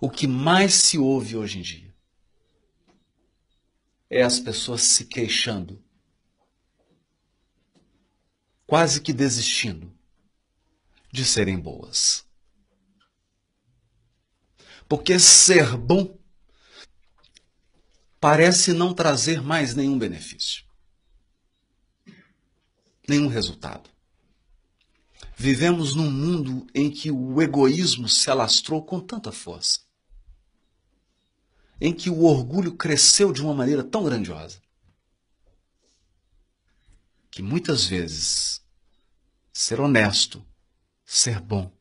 o que mais se ouve hoje em dia é as pessoas se queixando, quase que desistindo de serem boas. Porque ser bom parece não trazer mais nenhum benefício, nenhum resultado. Vivemos num mundo em que o egoísmo se alastrou com tanta força, em que o orgulho cresceu de uma maneira tão grandiosa, que muitas vezes ser honesto, ser bom,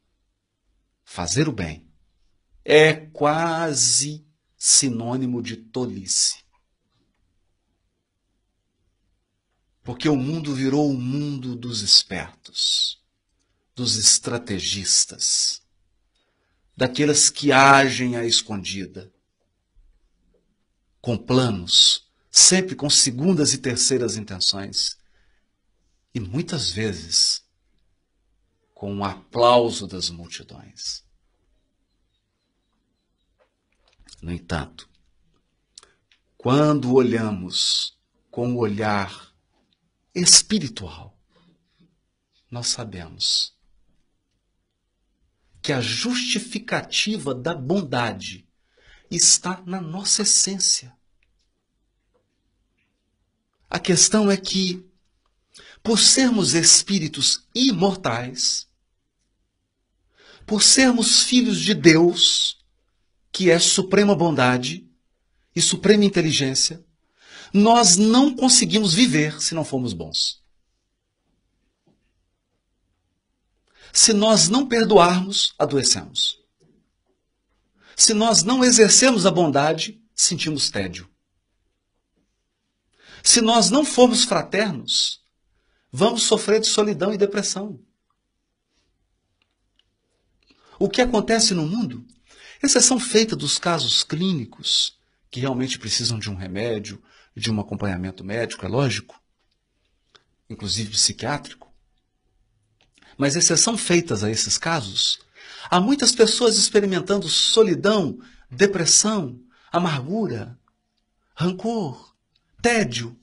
fazer o bem, é quase sinônimo de tolice. Porque o mundo virou o mundo dos espertos dos estrategistas, daqueles que agem à escondida, com planos, sempre com segundas e terceiras intenções, e muitas vezes com o aplauso das multidões. No entanto, quando olhamos com o olhar espiritual, nós sabemos que a justificativa da bondade está na nossa essência. A questão é que, por sermos espíritos imortais, por sermos filhos de Deus, que é suprema bondade e suprema inteligência, nós não conseguimos viver se não formos bons. Se nós não perdoarmos, adoecemos. Se nós não exercemos a bondade, sentimos tédio. Se nós não formos fraternos, vamos sofrer de solidão e depressão. O que acontece no mundo, exceção feita dos casos clínicos, que realmente precisam de um remédio, de um acompanhamento médico, é lógico, inclusive psiquiátrico, mas exceção feitas a esses casos, há muitas pessoas experimentando solidão, depressão, amargura, rancor, tédio,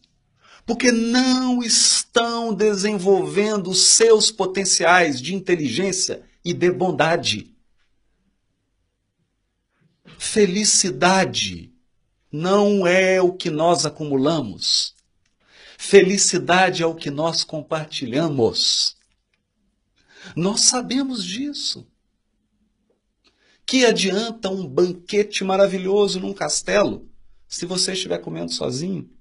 porque não estão desenvolvendo seus potenciais de inteligência e de bondade. Felicidade não é o que nós acumulamos. Felicidade é o que nós compartilhamos. Nós sabemos disso. Que adianta um banquete maravilhoso num castelo se você estiver comendo sozinho?